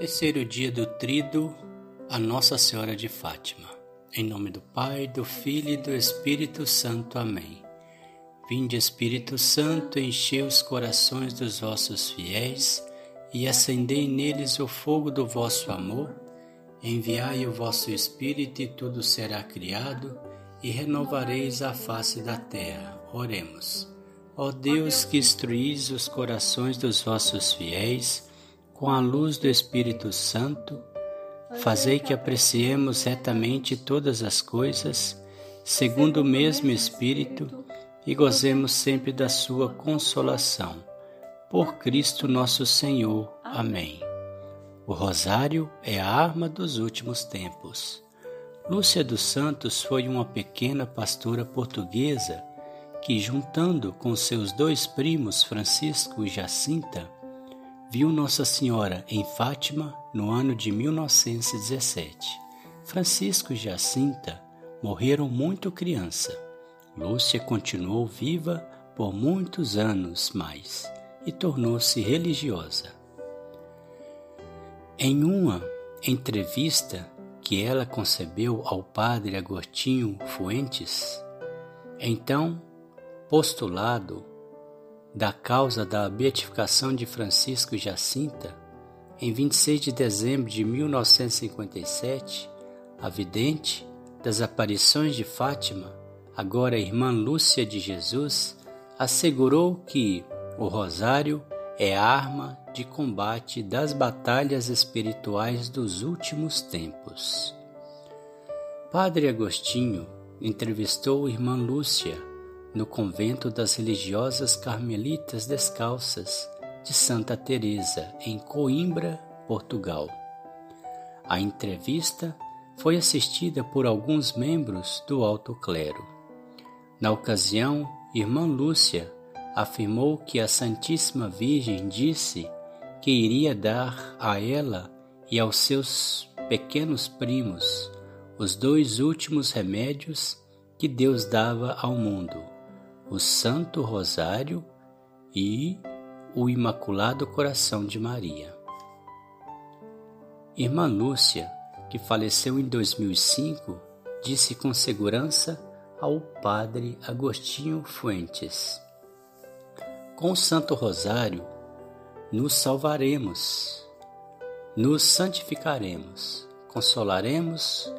Terceiro dia do Trido, a Nossa Senhora de Fátima. Em nome do Pai, do Filho e do Espírito Santo. Amém. Vinde, Espírito Santo, enchei os corações dos vossos fiéis e acendei neles o fogo do vosso amor. Enviai o vosso Espírito e tudo será criado e renovareis a face da terra. Oremos. Ó Deus que instruís os corações dos vossos fiéis, com a luz do Espírito Santo, fazei que apreciemos retamente todas as coisas, segundo o mesmo Espírito, e gozemos sempre da sua consolação. Por Cristo nosso Senhor. Amém. O rosário é a arma dos últimos tempos. Lúcia dos Santos foi uma pequena pastora portuguesa que, juntando com seus dois primos Francisco e Jacinta, viu Nossa Senhora em Fátima no ano de 1917. Francisco e Jacinta morreram muito criança. Lúcia continuou viva por muitos anos mais e tornou-se religiosa. Em uma entrevista que ela concebeu ao padre Agostinho Fuentes, então postulado da causa da beatificação de Francisco Jacinta, em 26 de dezembro de 1957, a vidente das aparições de Fátima, agora irmã Lúcia de Jesus, assegurou que o rosário é arma de combate das batalhas espirituais dos últimos tempos. Padre Agostinho entrevistou irmã Lúcia no convento das religiosas carmelitas descalças de Santa Teresa, em Coimbra, Portugal. A entrevista foi assistida por alguns membros do alto clero. Na ocasião, irmã Lúcia afirmou que a Santíssima Virgem disse que iria dar a ela e aos seus pequenos primos os dois últimos remédios que Deus dava ao mundo o Santo Rosário e o Imaculado Coração de Maria. Irmã Lúcia, que faleceu em 2005, disse com segurança ao padre Agostinho Fuentes: Com o Santo Rosário nos salvaremos, nos santificaremos, consolaremos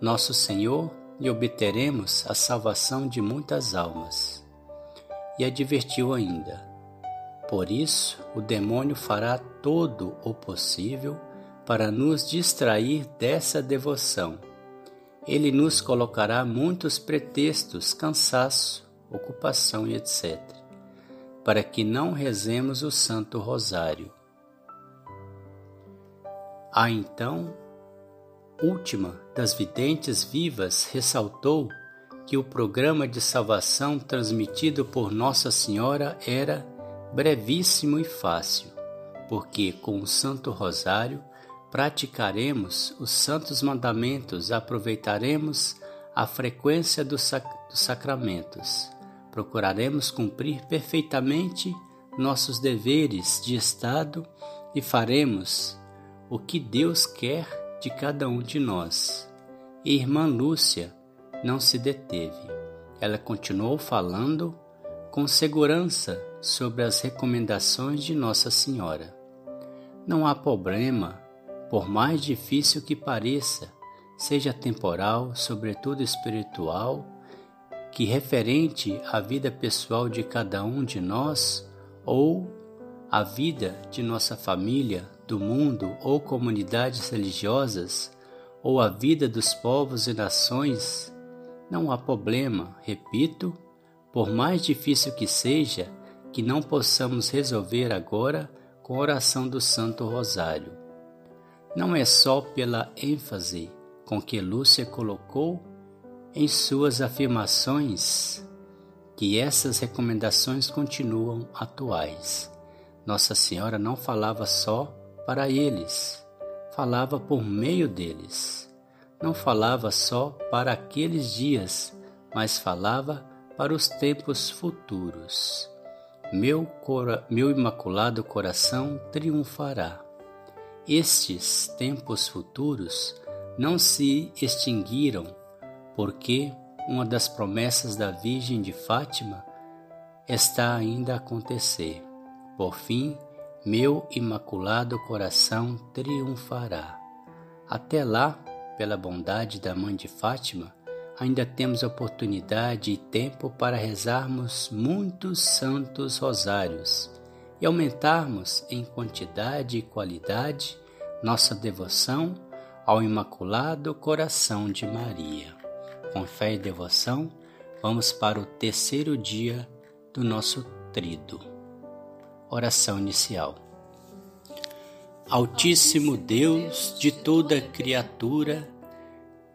nosso Senhor e obteremos a salvação de muitas almas e advertiu ainda: Por isso o demônio fará todo o possível para nos distrair dessa devoção. Ele nos colocará muitos pretextos, cansaço, ocupação e etc., para que não rezemos o Santo Rosário. A então, última das videntes vivas ressaltou que o programa de salvação transmitido por Nossa Senhora era brevíssimo e fácil, porque com o Santo Rosário praticaremos os santos mandamentos, aproveitaremos a frequência dos, sac dos sacramentos, procuraremos cumprir perfeitamente nossos deveres de Estado e faremos o que Deus quer de cada um de nós. Irmã Lúcia, não se deteve. Ela continuou falando com segurança sobre as recomendações de Nossa Senhora. Não há problema, por mais difícil que pareça, seja temporal, sobretudo espiritual, que referente à vida pessoal de cada um de nós ou à vida de nossa família, do mundo ou comunidades religiosas, ou à vida dos povos e nações, não há problema, repito, por mais difícil que seja, que não possamos resolver agora com a oração do Santo Rosário. Não é só pela ênfase com que Lúcia colocou em suas afirmações que essas recomendações continuam atuais. Nossa Senhora não falava só para eles, falava por meio deles não falava só para aqueles dias, mas falava para os tempos futuros. Meu, cora, meu imaculado coração triunfará. estes tempos futuros não se extinguiram, porque uma das promessas da Virgem de Fátima está ainda a acontecer. Por fim, meu imaculado coração triunfará. Até lá, pela bondade da Mãe de Fátima, ainda temos oportunidade e tempo para rezarmos muitos santos rosários e aumentarmos em quantidade e qualidade nossa devoção ao Imaculado Coração de Maria. Com fé e devoção, vamos para o terceiro dia do nosso trido. Oração inicial. Altíssimo Deus de toda criatura,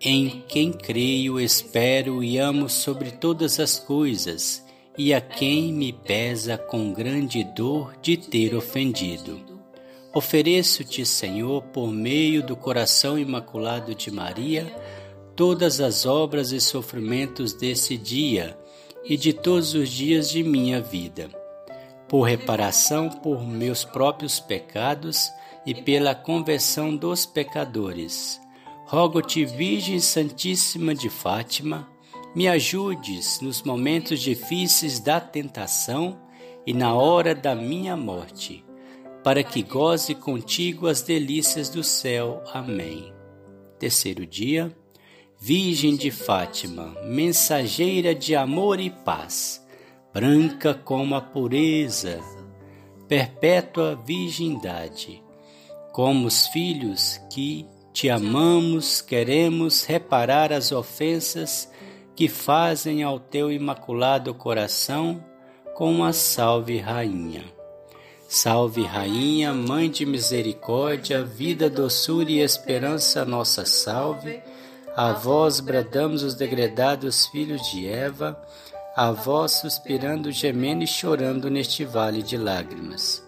em quem creio, espero e amo sobre todas as coisas, e a quem me pesa com grande dor de ter ofendido. Ofereço-te, Senhor, por meio do coração imaculado de Maria, todas as obras e sofrimentos desse dia e de todos os dias de minha vida, por reparação por meus próprios pecados e pela conversão dos pecadores. Rogo-te, Virgem Santíssima de Fátima, me ajudes nos momentos difíceis da tentação e na hora da minha morte, para que goze contigo as delícias do céu. Amém. Terceiro dia, Virgem de Fátima, mensageira de amor e paz, branca como a pureza, perpétua virgindade como os filhos que te amamos, queremos reparar as ofensas que fazem ao teu imaculado coração com a Salve Rainha. Salve Rainha, Mãe de Misericórdia, vida, doçura e esperança, nossa salve. A vós bradamos os degredados filhos de Eva, a vós suspirando, gemendo e chorando neste vale de lágrimas.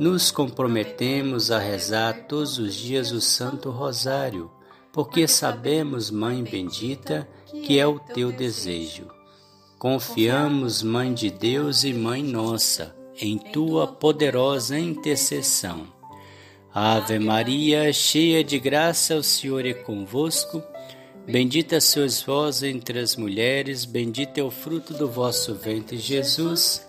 nos comprometemos a rezar todos os dias o Santo Rosário, porque sabemos, Mãe bendita, que é o teu desejo. Confiamos, Mãe de Deus e Mãe nossa, em tua poderosa intercessão. Ave Maria, cheia de graça, o Senhor é convosco. Bendita sois vós entre as mulheres, bendito é o fruto do vosso ventre, Jesus.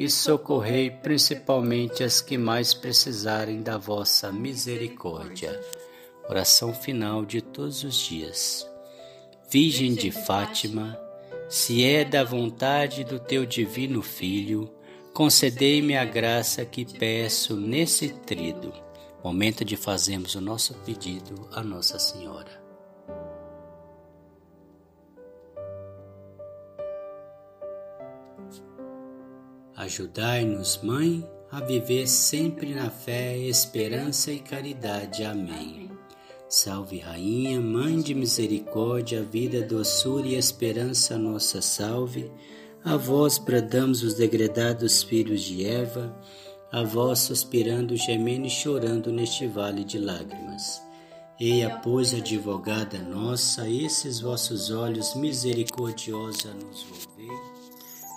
e socorrei principalmente as que mais precisarem da vossa misericórdia. Oração final de todos os dias. Virgem de Fátima, se é da vontade do teu divino Filho, concedei-me a graça que peço nesse trido. Momento de fazermos o nosso pedido a Nossa Senhora. Ajudai-nos, Mãe, a viver sempre na fé, esperança e caridade. Amém. Salve, Rainha, Mãe de misericórdia, vida, doçura e esperança, nossa salve. A vós bradamos os degredados filhos de Eva, a vós suspirando, gemendo e chorando neste vale de lágrimas. Eia, pois, advogada nossa, esses vossos olhos misericordiosa nos volvei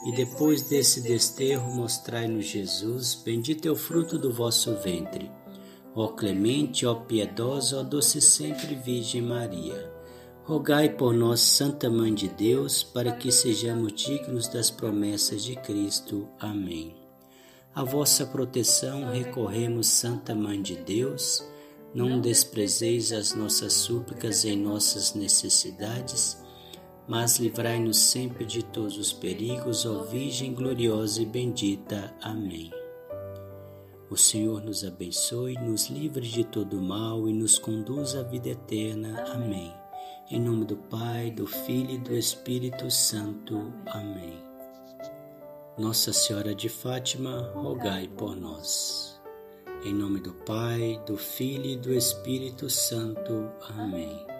e depois desse desterro mostrai-nos Jesus, bendito é o fruto do vosso ventre. Ó clemente, ó piedosa, ó doce sempre Virgem Maria, rogai por nós, Santa Mãe de Deus, para que sejamos dignos das promessas de Cristo. Amém. A vossa proteção recorremos, Santa Mãe de Deus, não desprezeis as nossas súplicas em nossas necessidades, mas livrai-nos sempre de todos os perigos, ó Virgem gloriosa e bendita. Amém. O Senhor nos abençoe, nos livre de todo mal e nos conduz à vida eterna. Amém. Em nome do Pai, do Filho e do Espírito Santo. Amém. Nossa Senhora de Fátima, rogai por nós. Em nome do Pai, do Filho e do Espírito Santo. Amém.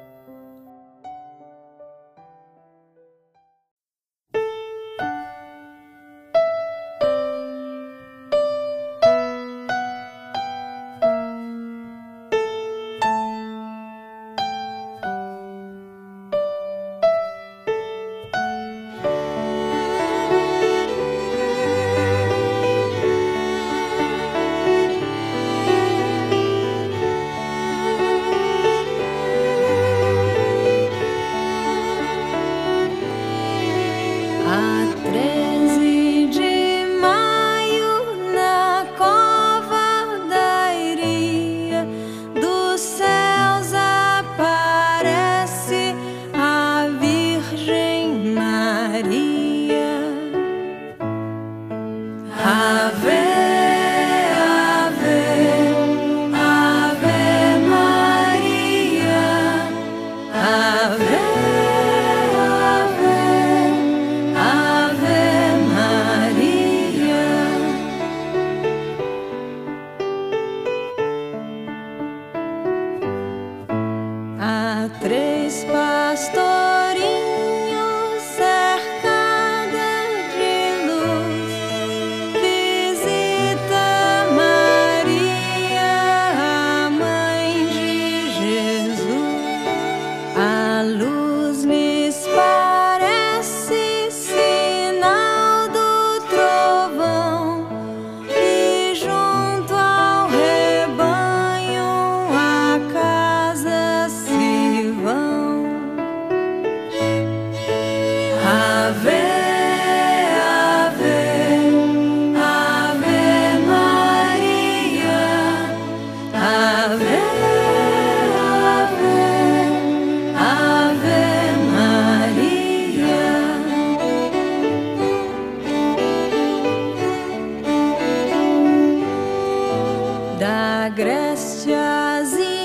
Tanto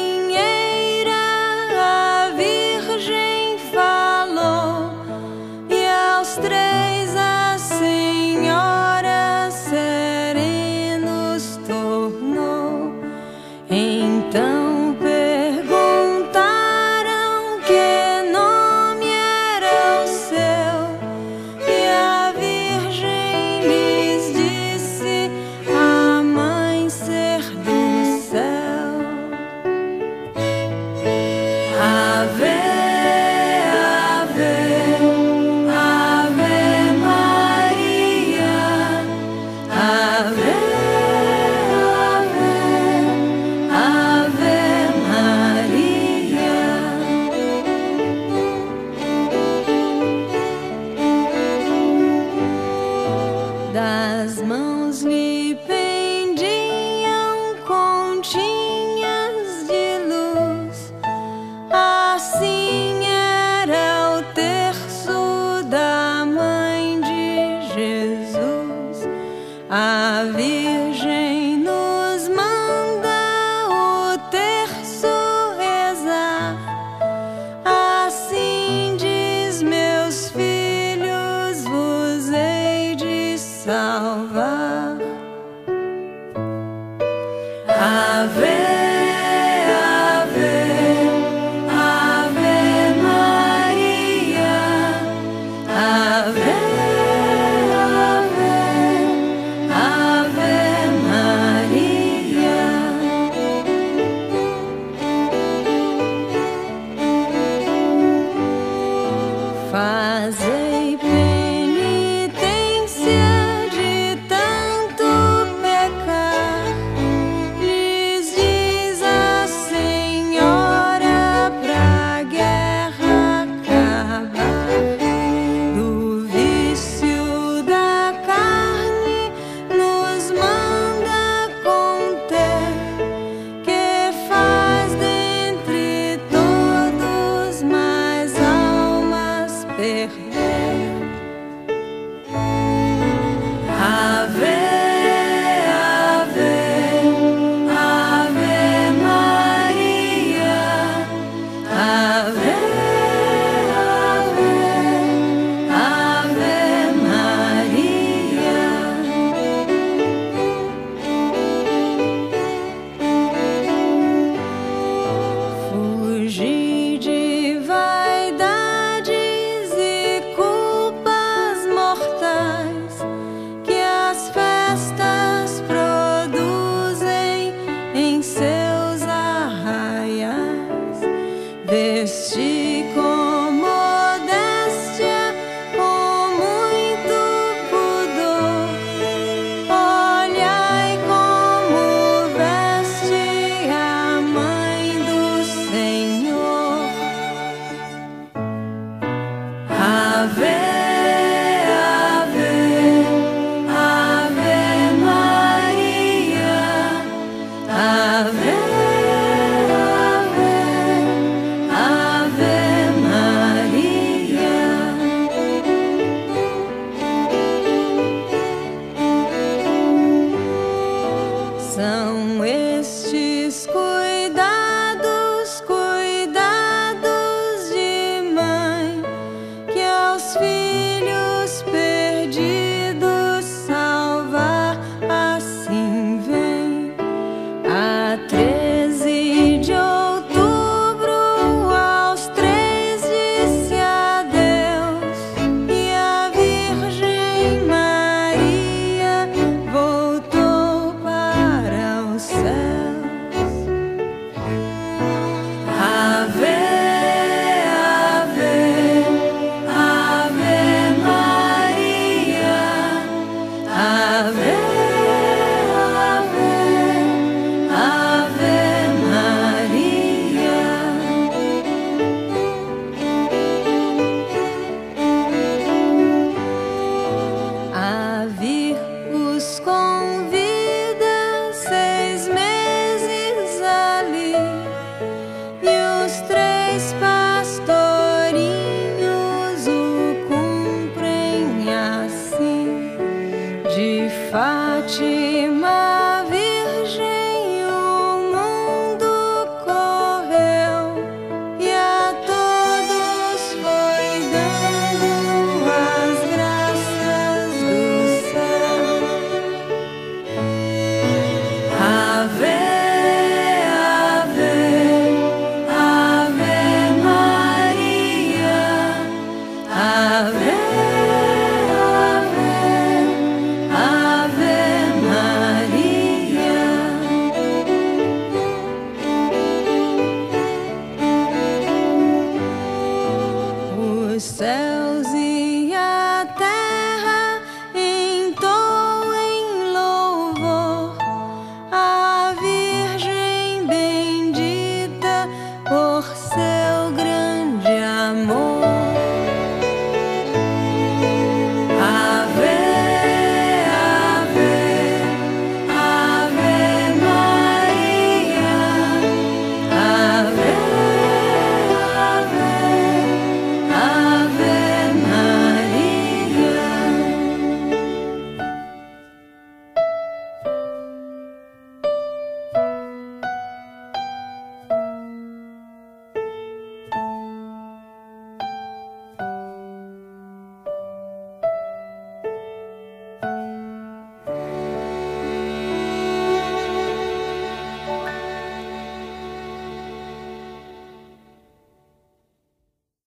pecar,